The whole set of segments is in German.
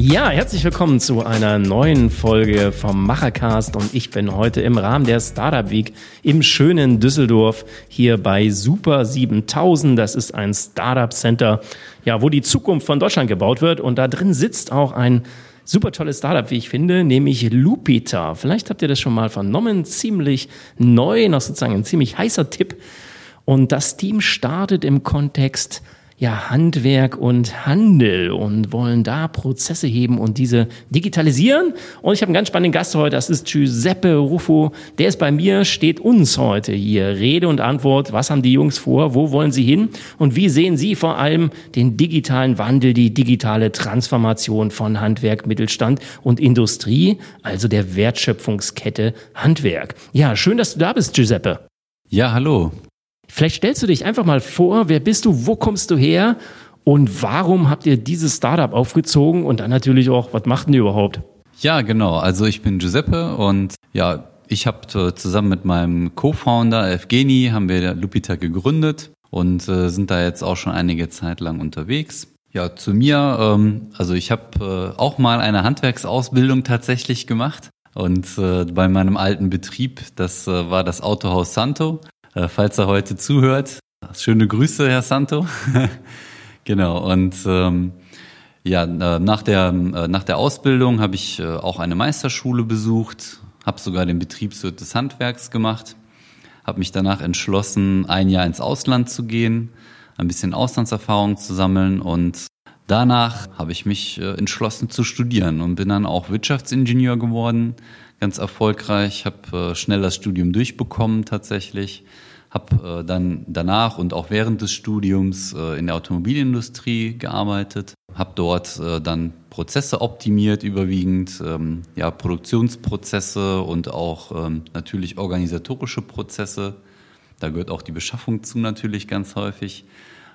Ja, herzlich willkommen zu einer neuen Folge vom Machercast und ich bin heute im Rahmen der Startup Week im schönen Düsseldorf hier bei Super 7000. Das ist ein Startup Center, ja, wo die Zukunft von Deutschland gebaut wird und da drin sitzt auch ein super tolles Startup, wie ich finde, nämlich Lupita. Vielleicht habt ihr das schon mal vernommen, ziemlich neu, noch sozusagen ein ziemlich heißer Tipp. Und das Team startet im Kontext ja, Handwerk und Handel und wollen da Prozesse heben und diese digitalisieren. Und ich habe einen ganz spannenden Gast heute, das ist Giuseppe Ruffo. Der ist bei mir, steht uns heute hier. Rede und Antwort, was haben die Jungs vor, wo wollen sie hin und wie sehen sie vor allem den digitalen Wandel, die digitale Transformation von Handwerk, Mittelstand und Industrie, also der Wertschöpfungskette Handwerk. Ja, schön, dass du da bist, Giuseppe. Ja, hallo. Vielleicht stellst du dich einfach mal vor, wer bist du, wo kommst du her und warum habt ihr dieses Startup aufgezogen und dann natürlich auch, was macht denn ihr überhaupt? Ja, genau. Also ich bin Giuseppe und ja, ich habe zusammen mit meinem Co-Founder Evgeni haben wir Lupita gegründet und äh, sind da jetzt auch schon einige Zeit lang unterwegs. Ja, zu mir, ähm, also ich habe äh, auch mal eine Handwerksausbildung tatsächlich gemacht und äh, bei meinem alten Betrieb, das äh, war das Autohaus Santo. Äh, falls er heute zuhört. Schöne Grüße, Herr Santo. genau, und ähm, ja, äh, nach der, äh, nach der Ausbildung habe ich auch eine Meisterschule besucht, habe sogar den Betriebswirt des Handwerks gemacht, habe mich danach entschlossen, ein Jahr ins Ausland zu gehen, ein bisschen Auslandserfahrung zu sammeln und danach habe ich mich entschlossen zu studieren und bin dann auch Wirtschaftsingenieur geworden, ganz erfolgreich, habe schnell das Studium durchbekommen tatsächlich habe äh, dann danach und auch während des Studiums äh, in der Automobilindustrie gearbeitet, habe dort äh, dann Prozesse optimiert, überwiegend ähm, ja, Produktionsprozesse und auch ähm, natürlich organisatorische Prozesse. Da gehört auch die Beschaffung zu natürlich ganz häufig.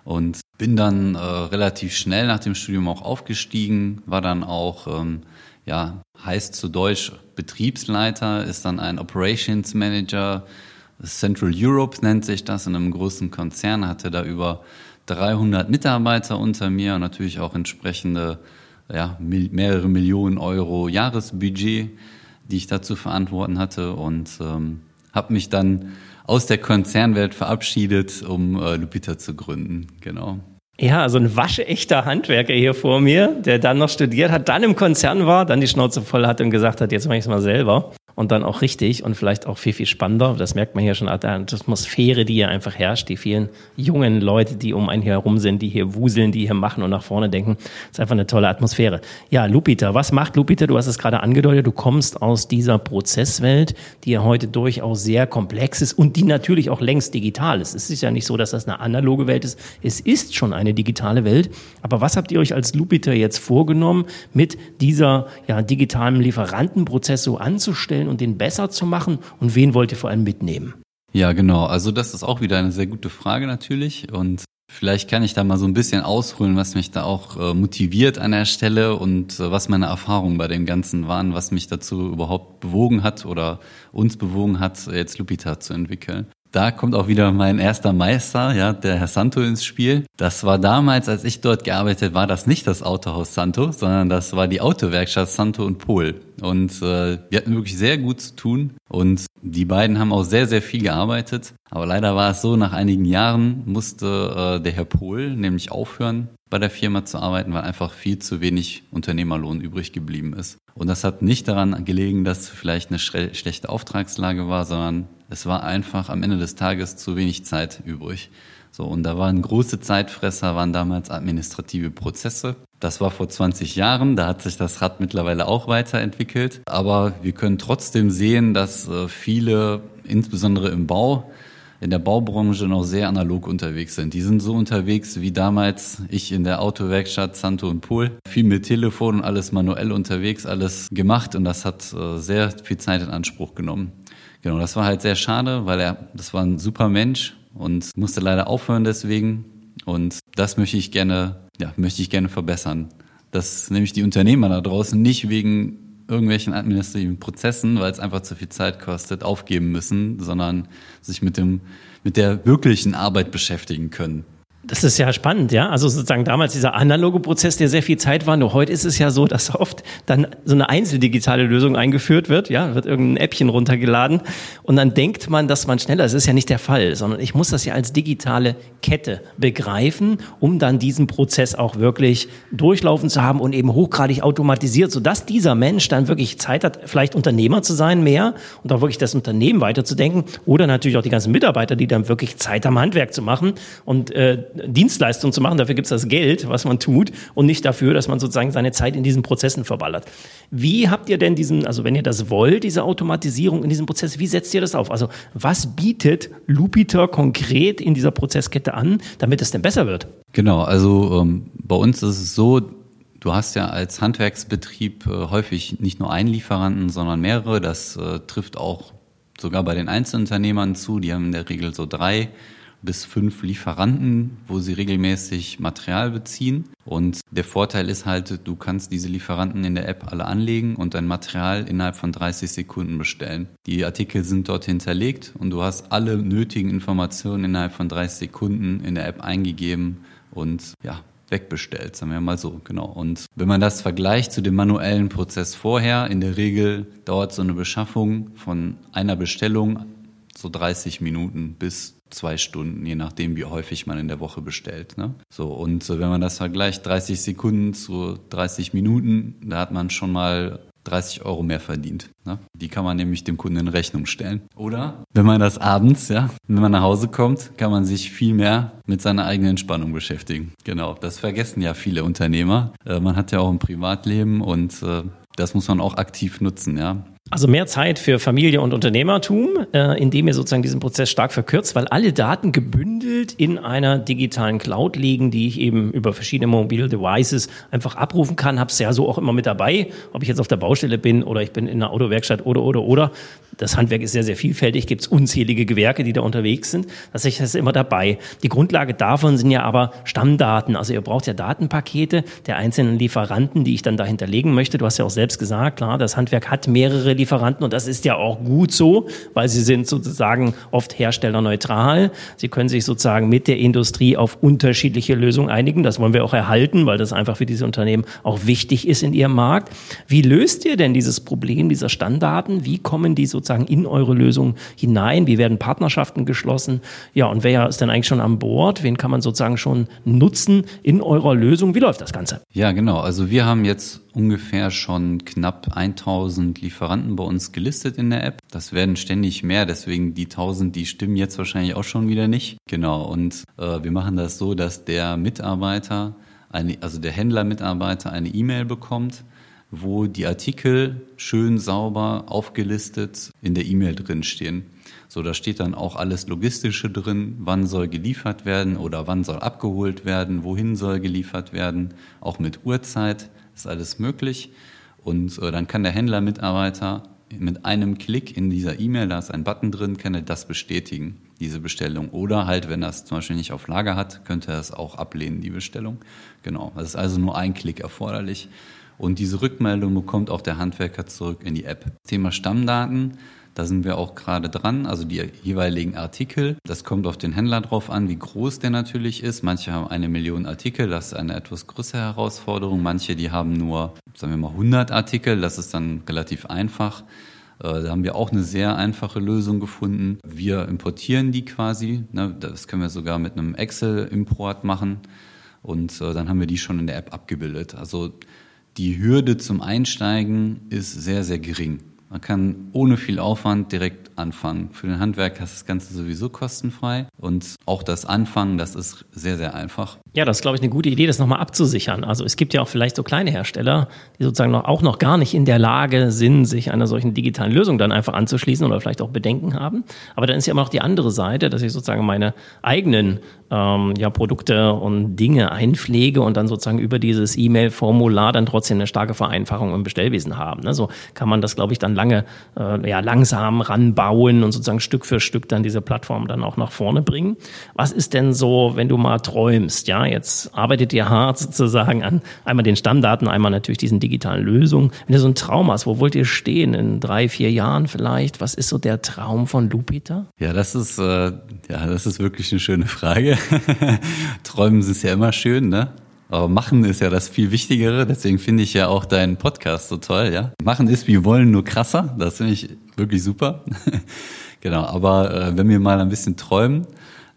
Und bin dann äh, relativ schnell nach dem Studium auch aufgestiegen, war dann auch, ähm, ja, heißt zu Deutsch Betriebsleiter, ist dann ein Operations Manager Central Europe nennt sich das, in einem großen Konzern, hatte da über 300 Mitarbeiter unter mir und natürlich auch entsprechende ja, mehrere Millionen Euro Jahresbudget, die ich da zu verantworten hatte und ähm, habe mich dann aus der Konzernwelt verabschiedet, um äh, Lupita zu gründen. Genau. Ja, also ein waschechter Handwerker hier vor mir, der dann noch studiert hat, dann im Konzern war, dann die Schnauze voll hat und gesagt hat, jetzt mache ich es mal selber und dann auch richtig und vielleicht auch viel, viel spannender. Das merkt man hier schon an der Atmosphäre, die hier einfach herrscht, die vielen jungen Leute, die um einen hier herum sind, die hier wuseln, die hier machen und nach vorne denken. Das ist einfach eine tolle Atmosphäre. Ja, Lupita, was macht Lupita? Du hast es gerade angedeutet, du kommst aus dieser Prozesswelt, die ja heute durchaus sehr komplex ist und die natürlich auch längst digital ist. Es ist ja nicht so, dass das eine analoge Welt ist. Es ist schon eine digitale Welt. Aber was habt ihr euch als Lupita jetzt vorgenommen, mit dieser ja, digitalen Lieferantenprozess so anzustellen? Stellen und den besser zu machen? Und wen wollt ihr vor allem mitnehmen? Ja, genau. Also das ist auch wieder eine sehr gute Frage natürlich. Und vielleicht kann ich da mal so ein bisschen ausholen, was mich da auch äh, motiviert an der Stelle und äh, was meine Erfahrungen bei dem Ganzen waren, was mich dazu überhaupt bewogen hat oder uns bewogen hat, jetzt Lupita zu entwickeln. Da kommt auch wieder mein erster Meister, ja, der Herr Santo ins Spiel. Das war damals, als ich dort gearbeitet war, das nicht das Autohaus Santo, sondern das war die Autowerkstatt Santo und Pol. Und äh, wir hatten wirklich sehr gut zu tun und die beiden haben auch sehr, sehr viel gearbeitet. Aber leider war es so, nach einigen Jahren musste äh, der Herr Pol nämlich aufhören, bei der Firma zu arbeiten, weil einfach viel zu wenig Unternehmerlohn übrig geblieben ist. Und das hat nicht daran gelegen, dass vielleicht eine schlechte Auftragslage war, sondern es war einfach am Ende des Tages zu wenig Zeit übrig. So, und da waren große Zeitfresser, waren damals administrative Prozesse. Das war vor 20 Jahren, da hat sich das Rad mittlerweile auch weiterentwickelt. Aber wir können trotzdem sehen, dass äh, viele, insbesondere im Bau, in der Baubranche noch sehr analog unterwegs sind. Die sind so unterwegs wie damals ich in der Autowerkstatt Santo und Pool. Viel mit Telefon und alles manuell unterwegs, alles gemacht und das hat äh, sehr viel Zeit in Anspruch genommen. Genau, das war halt sehr schade, weil er, das war ein super Mensch und musste leider aufhören deswegen. Und das möchte ich gerne, ja, möchte ich gerne verbessern. Dass nämlich die Unternehmer da draußen nicht wegen irgendwelchen administrativen Prozessen, weil es einfach zu viel Zeit kostet, aufgeben müssen, sondern sich mit dem, mit der wirklichen Arbeit beschäftigen können. Das ist ja spannend, ja. Also sozusagen damals dieser analoge Prozess, der sehr viel Zeit war. Nur heute ist es ja so, dass oft dann so eine einzeldigitale Lösung eingeführt wird. Ja, wird irgendein Äppchen runtergeladen und dann denkt man, dass man schneller. Das ist ja nicht der Fall, sondern ich muss das ja als digitale Kette begreifen, um dann diesen Prozess auch wirklich durchlaufen zu haben und eben hochgradig automatisiert, sodass dieser Mensch dann wirklich Zeit hat, vielleicht Unternehmer zu sein mehr und auch wirklich das Unternehmen weiterzudenken oder natürlich auch die ganzen Mitarbeiter, die dann wirklich Zeit haben, Handwerk zu machen und äh, Dienstleistung zu machen. Dafür gibt es das Geld, was man tut und nicht dafür, dass man sozusagen seine Zeit in diesen Prozessen verballert. Wie habt ihr denn diesen, also wenn ihr das wollt, diese Automatisierung in diesem Prozess, wie setzt ihr das auf? Also was bietet Lupiter konkret in dieser Prozesskette an, damit es denn besser wird? Genau, also ähm, bei uns ist es so, Du hast ja als Handwerksbetrieb äh, häufig nicht nur einen Lieferanten, sondern mehrere. Das äh, trifft auch sogar bei den Einzelunternehmern zu. Die haben in der Regel so drei bis fünf Lieferanten, wo sie regelmäßig Material beziehen. Und der Vorteil ist halt, du kannst diese Lieferanten in der App alle anlegen und dein Material innerhalb von 30 Sekunden bestellen. Die Artikel sind dort hinterlegt und du hast alle nötigen Informationen innerhalb von 30 Sekunden in der App eingegeben und ja, wegbestellt, sagen wir mal so, genau. Und wenn man das vergleicht zu dem manuellen Prozess vorher, in der Regel dauert so eine Beschaffung von einer Bestellung so 30 Minuten bis zwei Stunden, je nachdem, wie häufig man in der Woche bestellt. Ne? So, und wenn man das vergleicht, 30 Sekunden zu 30 Minuten, da hat man schon mal 30 Euro mehr verdient. Ne? Die kann man nämlich dem Kunden in Rechnung stellen. Oder wenn man das abends, ja, wenn man nach Hause kommt, kann man sich viel mehr mit seiner eigenen Entspannung beschäftigen. Genau, das vergessen ja viele Unternehmer. Äh, man hat ja auch ein Privatleben und äh, das muss man auch aktiv nutzen, ja. Also mehr Zeit für Familie und Unternehmertum, äh, indem ihr sozusagen diesen Prozess stark verkürzt, weil alle Daten gebündelt in einer digitalen Cloud liegen, die ich eben über verschiedene mobile Devices einfach abrufen kann. Hab's ja so auch immer mit dabei, ob ich jetzt auf der Baustelle bin oder ich bin in einer Autowerkstatt oder oder oder. Das Handwerk ist sehr, sehr vielfältig, gibt es unzählige Gewerke, die da unterwegs sind. Das ist immer dabei. Die Grundlage davon sind ja aber Stammdaten. Also ihr braucht ja Datenpakete der einzelnen Lieferanten, die ich dann da hinterlegen möchte. Du hast ja auch selbst gesagt, klar, das Handwerk hat mehrere Lieferanten und das ist ja auch gut so, weil sie sind sozusagen oft herstellerneutral. Sie können sich sozusagen mit der Industrie auf unterschiedliche Lösungen einigen. Das wollen wir auch erhalten, weil das einfach für diese Unternehmen auch wichtig ist in ihrem Markt. Wie löst ihr denn dieses Problem dieser Stammdaten? Wie kommen die sozusagen in eure Lösung hinein? Wie werden Partnerschaften geschlossen? Ja, und wer ist denn eigentlich schon an Bord? Wen kann man sozusagen schon nutzen in eurer Lösung? Wie läuft das Ganze? Ja, genau. Also wir haben jetzt ungefähr schon knapp 1000 Lieferanten bei uns gelistet in der App. Das werden ständig mehr, deswegen die 1000, die stimmen jetzt wahrscheinlich auch schon wieder nicht. Genau, und äh, wir machen das so, dass der Mitarbeiter, eine, also der Händlermitarbeiter eine E-Mail bekommt, wo die Artikel schön sauber aufgelistet in der E-Mail drinstehen. So, da steht dann auch alles Logistische drin, wann soll geliefert werden oder wann soll abgeholt werden, wohin soll geliefert werden, auch mit Uhrzeit ist alles möglich. Und äh, dann kann der Händlermitarbeiter mit einem Klick in dieser E-Mail, da ist ein Button drin, kann er das bestätigen, diese Bestellung. Oder halt, wenn er es zum Beispiel nicht auf Lager hat, könnte er es auch ablehnen, die Bestellung. Genau, das ist also nur ein Klick erforderlich. Und diese Rückmeldung bekommt auch der Handwerker zurück in die App. Thema Stammdaten da sind wir auch gerade dran, also die jeweiligen Artikel. Das kommt auf den Händler drauf an, wie groß der natürlich ist. Manche haben eine Million Artikel, das ist eine etwas größere Herausforderung. Manche, die haben nur, sagen wir mal, 100 Artikel, das ist dann relativ einfach. Äh, da haben wir auch eine sehr einfache Lösung gefunden. Wir importieren die quasi. Ne? Das können wir sogar mit einem Excel-Import machen. Und äh, dann haben wir die schon in der App abgebildet. Also die Hürde zum Einsteigen ist sehr, sehr gering. Man kann ohne viel Aufwand direkt anfangen. Für den Handwerker ist das Ganze sowieso kostenfrei und auch das Anfangen, das ist sehr, sehr einfach. Ja, das ist, glaube ich, eine gute Idee, das nochmal abzusichern. Also es gibt ja auch vielleicht so kleine Hersteller, die sozusagen noch, auch noch gar nicht in der Lage sind, sich einer solchen digitalen Lösung dann einfach anzuschließen oder vielleicht auch Bedenken haben. Aber dann ist ja immer noch die andere Seite, dass ich sozusagen meine eigenen ähm, ja, Produkte und Dinge einpflege und dann sozusagen über dieses E-Mail-Formular dann trotzdem eine starke Vereinfachung im Bestellwesen haben. Ne? So kann man das, glaube ich, dann lange äh, ja, langsam ranbauen und sozusagen Stück für Stück dann diese Plattform dann auch nach vorne bringen. Was ist denn so, wenn du mal träumst, ja? jetzt arbeitet ihr hart sozusagen an einmal den Stammdaten, einmal natürlich diesen digitalen Lösungen. Wenn du so einen Traum hast, wo wollt ihr stehen in drei, vier Jahren vielleicht? Was ist so der Traum von Lupita? Ja, das ist, äh, ja, das ist wirklich eine schöne Frage. Träumen ist ja immer schön, ne? Aber machen ist ja das viel Wichtigere. Deswegen finde ich ja auch deinen Podcast so toll, ja. Machen ist wie wollen, nur krasser. Das finde ich wirklich super. genau. Aber äh, wenn wir mal ein bisschen träumen,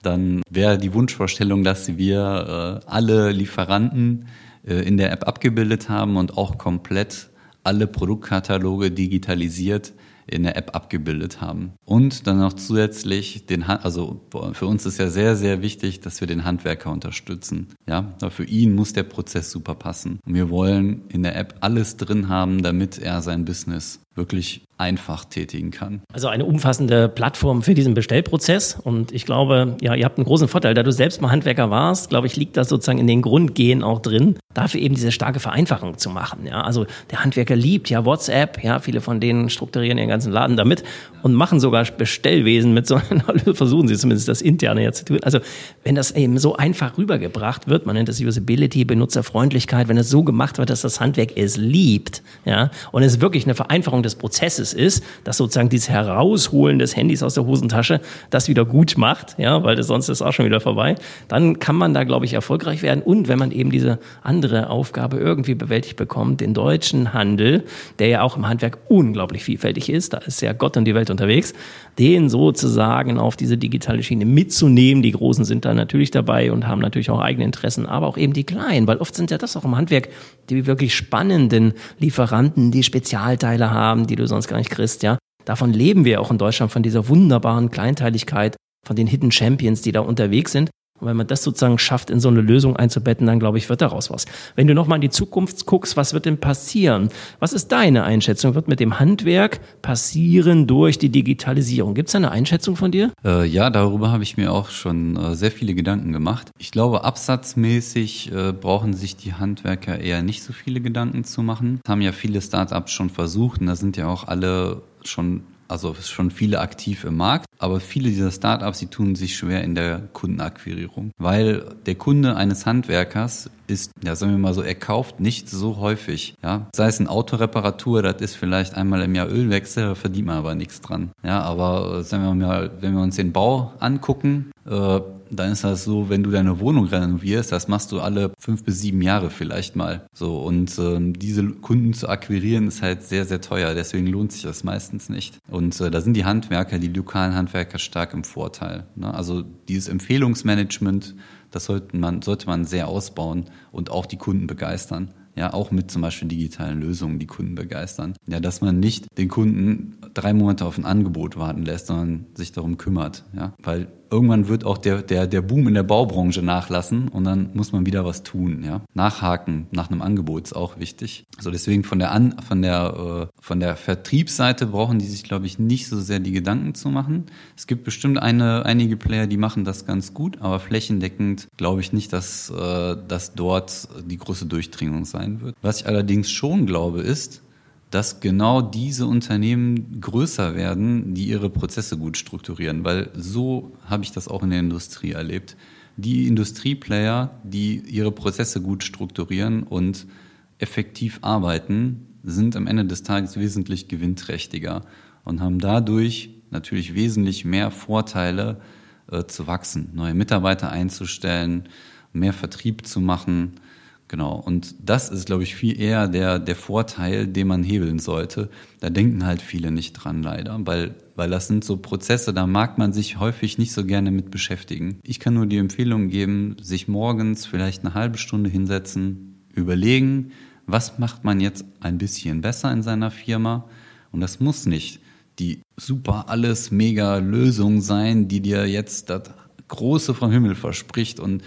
dann wäre die Wunschvorstellung, dass wir äh, alle Lieferanten äh, in der App abgebildet haben und auch komplett alle Produktkataloge digitalisiert in der App abgebildet haben. Und dann noch zusätzlich den, also für uns ist ja sehr, sehr wichtig, dass wir den Handwerker unterstützen. Ja, für ihn muss der Prozess super passen. Und wir wollen in der App alles drin haben, damit er sein Business wirklich einfach tätigen kann. Also eine umfassende Plattform für diesen Bestellprozess. Und ich glaube, ja, ihr habt einen großen Vorteil. Da du selbst mal Handwerker warst, glaube ich, liegt das sozusagen in den Grundgehen auch drin, dafür eben diese starke Vereinfachung zu machen. Ja, also der Handwerker liebt ja WhatsApp. Ja, viele von denen strukturieren ihren ganzen Laden damit und machen sogar Bestellwesen mit so, versuchen sie zumindest das interne ja zu tun. Also wenn das eben so einfach rübergebracht wird, man nennt das Usability, Benutzerfreundlichkeit, wenn es so gemacht wird, dass das Handwerk es liebt, ja, und es wirklich eine Vereinfachung des Prozesses ist, dass sozusagen dieses Herausholen des Handys aus der Hosentasche das wieder gut macht, ja, weil das sonst ist auch schon wieder vorbei, dann kann man da, glaube ich, erfolgreich werden. Und wenn man eben diese andere Aufgabe irgendwie bewältigt bekommt, den deutschen Handel, der ja auch im Handwerk unglaublich vielfältig ist, da ist ja Gott und die Welt unterwegs, den sozusagen auf diese digitale Schiene mitzunehmen. Die Großen sind da natürlich dabei und haben natürlich auch eigene Interessen, aber auch eben die Kleinen, weil oft sind ja das auch im Handwerk die wirklich spannenden Lieferanten, die Spezialteile haben, die du sonst gar nicht kriegst, ja. Davon leben wir auch in Deutschland, von dieser wunderbaren Kleinteiligkeit, von den Hidden Champions, die da unterwegs sind. Und wenn man das sozusagen schafft, in so eine Lösung einzubetten, dann glaube ich, wird daraus was. Wenn du nochmal in die Zukunft guckst, was wird denn passieren? Was ist deine Einschätzung? Wird mit dem Handwerk passieren durch die Digitalisierung? Gibt es eine Einschätzung von dir? Äh, ja, darüber habe ich mir auch schon äh, sehr viele Gedanken gemacht. Ich glaube, absatzmäßig äh, brauchen sich die Handwerker eher nicht so viele Gedanken zu machen. Das haben ja viele Startups schon versucht und da sind ja auch alle schon also schon viele aktiv im Markt, aber viele dieser Startups, die tun sich schwer in der Kundenakquirierung, weil der Kunde eines Handwerkers ist, ja, sagen wir mal so, er kauft nicht so häufig, ja. Sei es eine Autoreparatur, das ist vielleicht einmal im Jahr Ölwechsel, verdient man aber nichts dran, ja. Aber äh, sagen wir mal, wenn wir uns den Bau angucken, äh, dann ist das so, wenn du deine Wohnung renovierst, das machst du alle fünf bis sieben Jahre vielleicht mal. So und ähm, diese Kunden zu akquirieren ist halt sehr sehr teuer. Deswegen lohnt sich das meistens nicht. Und äh, da sind die Handwerker, die lokalen Handwerker stark im Vorteil. Ne? Also dieses Empfehlungsmanagement, das sollte man sollte man sehr ausbauen und auch die Kunden begeistern ja, auch mit zum Beispiel digitalen Lösungen die Kunden begeistern. Ja, dass man nicht den Kunden drei Monate auf ein Angebot warten lässt, sondern sich darum kümmert, ja, weil irgendwann wird auch der, der, der Boom in der Baubranche nachlassen und dann muss man wieder was tun. Ja? Nachhaken nach einem Angebot ist auch wichtig. So deswegen von der, An, von der, äh, von der Vertriebsseite brauchen die sich, glaube ich, nicht so sehr die Gedanken zu machen. Es gibt bestimmt eine, einige Player, die machen das ganz gut, aber flächendeckend glaube ich nicht, dass, äh, dass dort die große Durchdringung sein wird. Was ich allerdings schon glaube, ist, dass genau diese Unternehmen größer werden, die ihre Prozesse gut strukturieren, weil so habe ich das auch in der Industrie erlebt. Die Industrieplayer, die ihre Prozesse gut strukturieren und effektiv arbeiten, sind am Ende des Tages wesentlich gewinnträchtiger und haben dadurch natürlich wesentlich mehr Vorteile äh, zu wachsen, neue Mitarbeiter einzustellen, mehr Vertrieb zu machen Genau. Und das ist, glaube ich, viel eher der, der Vorteil, den man hebeln sollte. Da denken halt viele nicht dran, leider, weil, weil das sind so Prozesse, da mag man sich häufig nicht so gerne mit beschäftigen. Ich kann nur die Empfehlung geben, sich morgens vielleicht eine halbe Stunde hinsetzen, überlegen, was macht man jetzt ein bisschen besser in seiner Firma? Und das muss nicht die super alles mega Lösung sein, die dir jetzt das Große vom Himmel verspricht und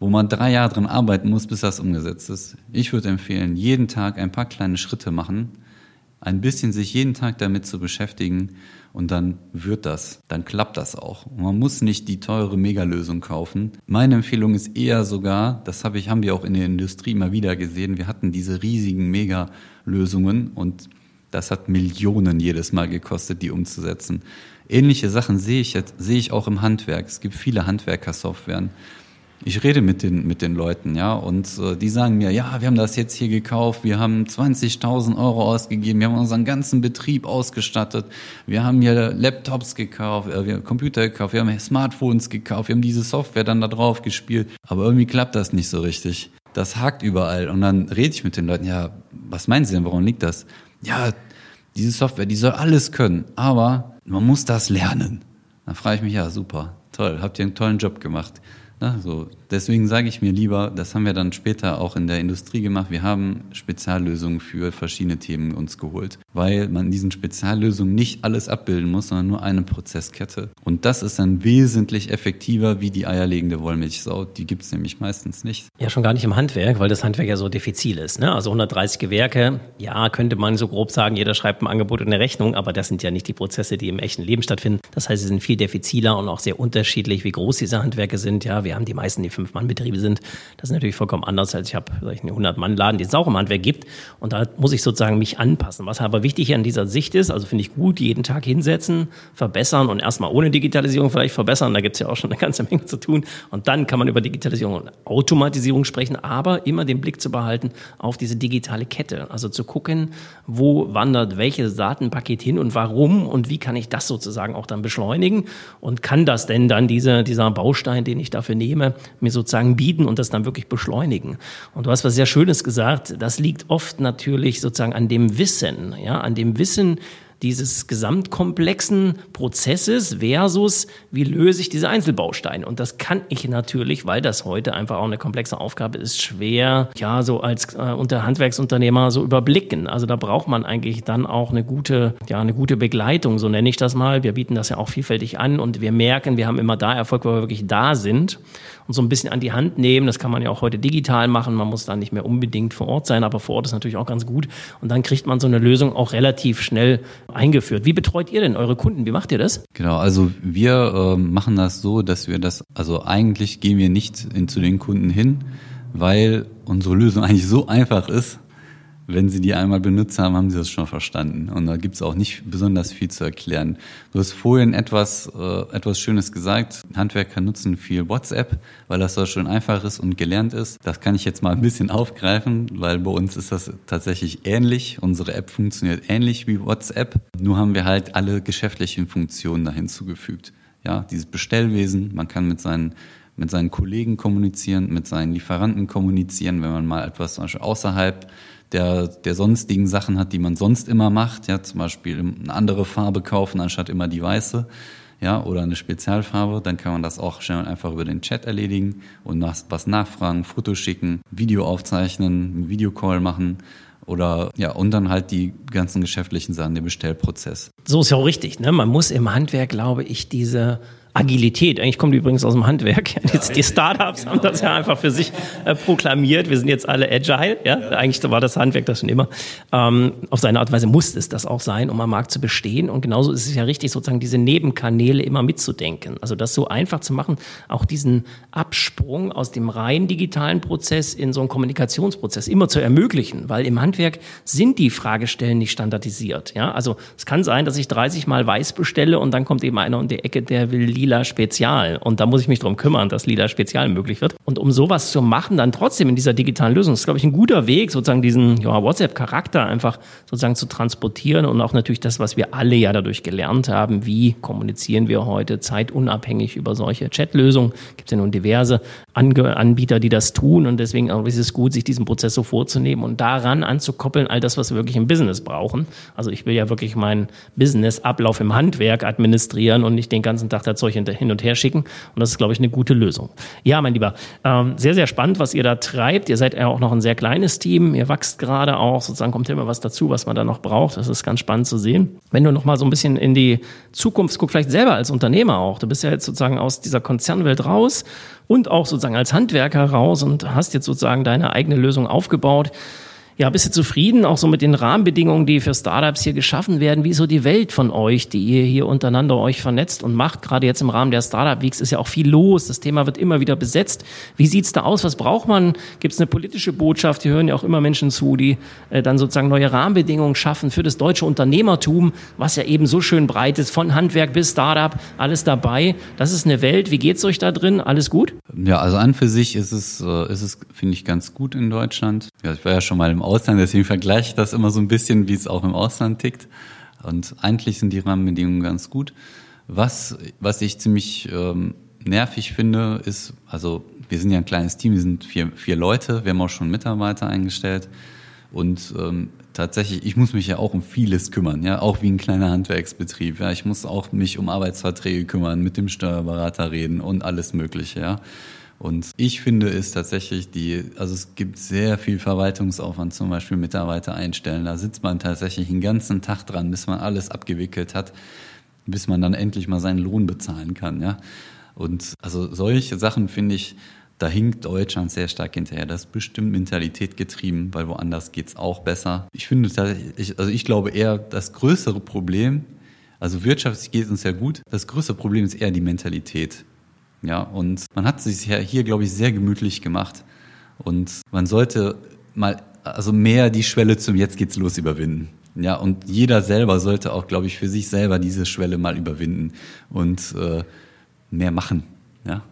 wo man drei Jahre dran arbeiten muss, bis das umgesetzt ist. Ich würde empfehlen, jeden Tag ein paar kleine Schritte machen, ein bisschen sich jeden Tag damit zu beschäftigen und dann wird das, dann klappt das auch. man muss nicht die teure Megalösung kaufen. Meine Empfehlung ist eher sogar, das habe ich, haben wir auch in der Industrie immer wieder gesehen, wir hatten diese riesigen Megalösungen und das hat Millionen jedes Mal gekostet, die umzusetzen. Ähnliche Sachen sehe ich jetzt, sehe ich auch im Handwerk. Es gibt viele Handwerkersoftwaren ich rede mit den, mit den Leuten, ja, und äh, die sagen mir, ja, wir haben das jetzt hier gekauft, wir haben 20.000 Euro ausgegeben, wir haben unseren ganzen Betrieb ausgestattet, wir haben hier Laptops gekauft, äh, wir haben Computer gekauft, wir haben Smartphones gekauft, wir haben diese Software dann da drauf gespielt, aber irgendwie klappt das nicht so richtig. Das hakt überall und dann rede ich mit den Leuten, ja, was meinen Sie denn, warum liegt das? Ja, diese Software, die soll alles können, aber man muss das lernen. Dann frage ich mich, ja, super, toll, habt ihr einen tollen Job gemacht. Na, so. Deswegen sage ich mir lieber, das haben wir dann später auch in der Industrie gemacht, wir haben Speziallösungen für verschiedene Themen uns geholt, weil man in diesen Speziallösungen nicht alles abbilden muss, sondern nur eine Prozesskette. Und das ist dann wesentlich effektiver wie die eierlegende Wollmilchsau. Die gibt es nämlich meistens nicht. Ja, schon gar nicht im Handwerk, weil das Handwerk ja so diffizil ist. Ne? Also 130 Gewerke, ja, könnte man so grob sagen, jeder schreibt ein Angebot und eine Rechnung, aber das sind ja nicht die Prozesse, die im echten Leben stattfinden. Das heißt, sie sind viel diffiziler und auch sehr unterschiedlich, wie groß diese Handwerke sind. Ja, wir haben die meisten, die Fünf-Mann-Betriebe sind. Das ist natürlich vollkommen anders, als ich habe einen 100-Mann-Laden, den es auch im Handwerk gibt. Und da muss ich sozusagen mich anpassen. Was aber wichtig an dieser Sicht ist, also finde ich gut, jeden Tag hinsetzen, verbessern und erstmal ohne Digitalisierung vielleicht verbessern. Da gibt es ja auch schon eine ganze Menge zu tun. Und dann kann man über Digitalisierung und Automatisierung sprechen, aber immer den Blick zu behalten auf diese digitale Kette. Also zu gucken, wo wandert welches Datenpaket hin und warum und wie kann ich das sozusagen auch dann beschleunigen und kann das denn dann diese, dieser Baustein, den ich dafür nehme, mir sozusagen bieten und das dann wirklich beschleunigen. Und du hast was sehr Schönes gesagt, das liegt oft natürlich sozusagen an dem Wissen, ja, an dem Wissen, dieses gesamtkomplexen Prozesses versus wie löse ich diese Einzelbausteine. Und das kann ich natürlich, weil das heute einfach auch eine komplexe Aufgabe ist, schwer, ja, so als äh, unter Handwerksunternehmer so überblicken. Also da braucht man eigentlich dann auch eine gute, ja, eine gute Begleitung, so nenne ich das mal. Wir bieten das ja auch vielfältig an und wir merken, wir haben immer da Erfolg, wo wir wirklich da sind und so ein bisschen an die Hand nehmen. Das kann man ja auch heute digital machen. Man muss da nicht mehr unbedingt vor Ort sein, aber vor Ort ist natürlich auch ganz gut. Und dann kriegt man so eine Lösung auch relativ schnell eingeführt. Wie betreut ihr denn eure Kunden? Wie macht ihr das? Genau, also wir äh, machen das so, dass wir das, also eigentlich gehen wir nicht in, zu den Kunden hin, weil unsere Lösung eigentlich so einfach ist, wenn Sie die einmal benutzt haben, haben Sie das schon verstanden. Und da gibt es auch nicht besonders viel zu erklären. Du hast vorhin etwas, äh, etwas Schönes gesagt. Handwerker nutzen viel WhatsApp, weil das so schön einfach ist und gelernt ist. Das kann ich jetzt mal ein bisschen aufgreifen, weil bei uns ist das tatsächlich ähnlich. Unsere App funktioniert ähnlich wie WhatsApp. Nur haben wir halt alle geschäftlichen Funktionen da hinzugefügt. Ja, dieses Bestellwesen, man kann mit seinen mit seinen Kollegen kommunizieren, mit seinen Lieferanten kommunizieren, wenn man mal etwas zum Beispiel außerhalb der, der sonstigen Sachen hat, die man sonst immer macht, ja, zum Beispiel eine andere Farbe kaufen anstatt immer die weiße, ja, oder eine Spezialfarbe, dann kann man das auch schnell und einfach über den Chat erledigen und nach, was nachfragen, Fotos schicken, Video aufzeichnen, einen Videocall machen oder ja, und dann halt die ganzen geschäftlichen Sachen, der Bestellprozess. So ist ja auch richtig, ne? Man muss im Handwerk, glaube ich, diese Agilität. Eigentlich kommt die übrigens aus dem Handwerk. Ja, die Startups haben das ja, einfach für sich äh, proklamiert. Wir sind jetzt alle agile. Ja? Eigentlich war das Handwerk das schon immer. Ähm, auf seine Art und Weise muss es das auch sein, um am Markt zu bestehen. Und genauso ist es ja richtig, sozusagen diese Nebenkanäle immer mitzudenken. Also das so einfach zu machen, auch diesen Absprung aus dem rein digitalen Prozess in so einen Kommunikationsprozess immer zu ermöglichen. Weil im Handwerk sind die Fragestellen nicht standardisiert. Ja? Also es kann sein, dass ich 30 Mal weiß bestelle und dann kommt eben einer um die Ecke, der will Lila Spezial. Und da muss ich mich drum kümmern, dass Lila Spezial möglich wird. Und um sowas zu machen, dann trotzdem in dieser digitalen Lösung, ist, glaube ich, ein guter Weg, sozusagen diesen ja, WhatsApp-Charakter einfach sozusagen zu transportieren und auch natürlich das, was wir alle ja dadurch gelernt haben, wie kommunizieren wir heute zeitunabhängig über solche Chatlösungen. Gibt es ja nun diverse Ange Anbieter, die das tun und deswegen ist es gut, sich diesen Prozess so vorzunehmen und daran anzukoppeln, all das, was wir wirklich im Business brauchen. Also ich will ja wirklich meinen Business-Ablauf im Handwerk administrieren und nicht den ganzen Tag das Zeug hin und her schicken. Und das ist, glaube ich, eine gute Lösung. Ja, mein Lieber, Ähm, sehr, sehr spannend, was ihr da treibt. Ihr seid ja auch noch ein sehr kleines Team. Ihr wächst gerade auch. Sozusagen kommt immer was dazu, was man da noch braucht. Das ist ganz spannend zu sehen. Wenn du noch mal so ein bisschen in die Zukunft guckst, vielleicht selber als Unternehmer auch. Du bist ja jetzt sozusagen aus dieser Konzernwelt raus und auch sozusagen als Handwerker raus und hast jetzt sozusagen deine eigene Lösung aufgebaut. Ja, bist du zufrieden auch so mit den Rahmenbedingungen, die für Startups hier geschaffen werden? Wie so die Welt von euch, die ihr hier untereinander euch vernetzt und macht? Gerade jetzt im Rahmen der Startup Weeks ist ja auch viel los. Das Thema wird immer wieder besetzt. Wie sieht's da aus? Was braucht man? Gibt es eine politische Botschaft? Hier hören ja auch immer Menschen zu, die äh, dann sozusagen neue Rahmenbedingungen schaffen für das deutsche Unternehmertum, was ja eben so schön breit ist, von Handwerk bis Startup, alles dabei. Das ist eine Welt. Wie geht's euch da drin? Alles gut? Ja, also an für sich ist es, äh, ist es, finde ich, ganz gut in Deutschland. Ja, ich war ja schon mal im Ausland, deswegen vergleiche ich das immer so ein bisschen, wie es auch im Ausland tickt. Und eigentlich sind die Rahmenbedingungen ganz gut. Was, was ich ziemlich ähm, nervig finde, ist, also wir sind ja ein kleines Team, wir sind vier, vier Leute, wir haben auch schon Mitarbeiter eingestellt. Und ähm, tatsächlich, ich muss mich ja auch um vieles kümmern, ja, auch wie ein kleiner Handwerksbetrieb. Ja, ich muss auch mich um Arbeitsverträge kümmern, mit dem Steuerberater reden und alles Mögliche, ja. Und ich finde es tatsächlich die, also es gibt sehr viel Verwaltungsaufwand, zum Beispiel Mitarbeiter einstellen. Da sitzt man tatsächlich den ganzen Tag dran, bis man alles abgewickelt hat, bis man dann endlich mal seinen Lohn bezahlen kann, ja. Und also solche Sachen finde ich, da hinkt Deutschland sehr stark hinterher. Das ist bestimmt Mentalität getrieben, weil woanders geht's auch besser. Ich finde tatsächlich, also ich glaube eher, das größere Problem, also wirtschaftlich geht es uns ja gut, das größere Problem ist eher die Mentalität. Ja, und man hat sich hier, glaube ich, sehr gemütlich gemacht. Und man sollte mal, also mehr die Schwelle zum Jetzt geht's los überwinden. Ja, und jeder selber sollte auch, glaube ich, für sich selber diese Schwelle mal überwinden und äh, mehr machen. Ja.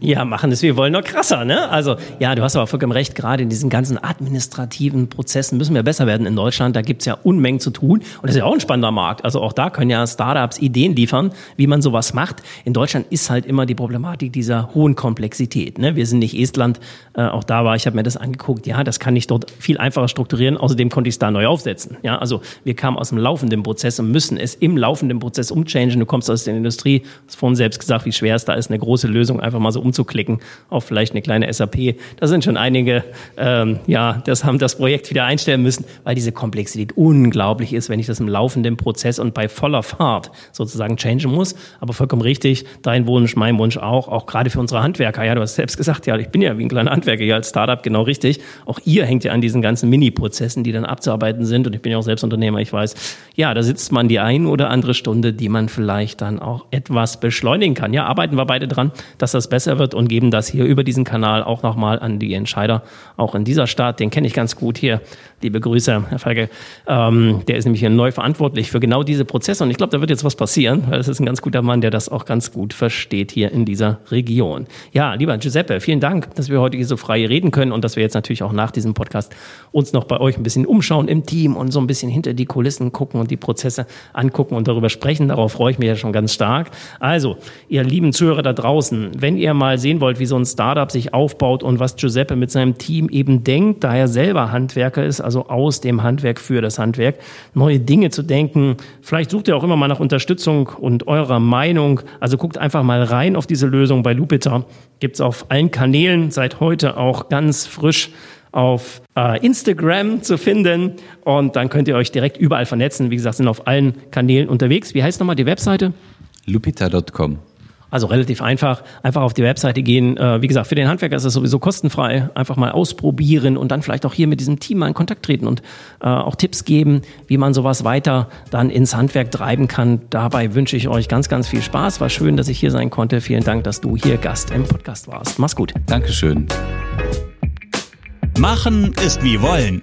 Ja, machen es, wir wollen noch krasser, ne? Also, ja, du hast aber vollkommen recht, gerade in diesen ganzen administrativen Prozessen müssen wir besser werden in Deutschland. Da gibt's ja Unmengen zu tun. Und das ist ja auch ein spannender Markt. Also auch da können ja Startups Ideen liefern, wie man sowas macht. In Deutschland ist halt immer die Problematik dieser hohen Komplexität. Ne? Wir sind nicht Estland, äh, auch da war, ich habe mir das angeguckt, ja, das kann ich dort viel einfacher strukturieren. Außerdem konnte ich es da neu aufsetzen. Ja, also wir kamen aus dem laufenden Prozess und müssen es im laufenden Prozess umchangen. Du kommst aus der Industrie, hast vorhin selbst gesagt, wie schwer es da ist, eine große Lösung einfach mal so umzuklicken auf vielleicht eine kleine SAP. Da sind schon einige, ähm, ja, das haben das Projekt wieder einstellen müssen, weil diese Komplexität unglaublich ist, wenn ich das im laufenden Prozess und bei voller Fahrt sozusagen changen muss. Aber vollkommen richtig, dein Wunsch, mein Wunsch auch, auch gerade für unsere Handwerker. Ja, du hast selbst gesagt, ja, ich bin ja wie ein kleiner Handwerker hier als Startup, genau richtig. Auch ihr hängt ja an diesen ganzen Mini-Prozessen, die dann abzuarbeiten sind. Und ich bin ja auch selbst Unternehmer, ich weiß, ja, da sitzt man die ein oder andere Stunde, die man vielleicht dann auch etwas beschleunigen kann. Ja, arbeiten wir beide dran, dass das besser wird und geben das hier über diesen Kanal auch nochmal an die Entscheider, auch in dieser Stadt. Den kenne ich ganz gut hier. Liebe Grüße, Herr Feige. Ähm, der ist nämlich hier neu verantwortlich für genau diese Prozesse. Und ich glaube, da wird jetzt was passieren, weil das ist ein ganz guter Mann, der das auch ganz gut versteht hier in dieser Region. Ja, lieber Giuseppe, vielen Dank, dass wir heute hier so frei reden können und dass wir jetzt natürlich auch nach diesem Podcast uns noch bei euch ein bisschen umschauen im Team und so ein bisschen hinter die Kulissen gucken und die Prozesse angucken und darüber sprechen. Darauf freue ich mich ja schon ganz stark. Also, ihr lieben Zuhörer da draußen, wenn ihr mal sehen wollt, wie so ein Startup sich aufbaut und was Giuseppe mit seinem Team eben denkt, da er selber Handwerker ist, also aus dem Handwerk für das Handwerk, neue Dinge zu denken. Vielleicht sucht ihr auch immer mal nach Unterstützung und eurer Meinung. Also guckt einfach mal rein auf diese Lösung bei Lupita. Gibt's auf allen Kanälen seit heute auch ganz frisch auf äh, Instagram zu finden und dann könnt ihr euch direkt überall vernetzen. Wie gesagt, sind auf allen Kanälen unterwegs. Wie heißt nochmal die Webseite? Lupita.com. Also relativ einfach, einfach auf die Webseite gehen. Äh, wie gesagt, für den Handwerker ist es sowieso kostenfrei. Einfach mal ausprobieren und dann vielleicht auch hier mit diesem Team mal in Kontakt treten und äh, auch Tipps geben, wie man sowas weiter dann ins Handwerk treiben kann. Dabei wünsche ich euch ganz, ganz viel Spaß. War schön, dass ich hier sein konnte. Vielen Dank, dass du hier Gast im Podcast warst. Mach's gut. Dankeschön. Machen ist wie wollen,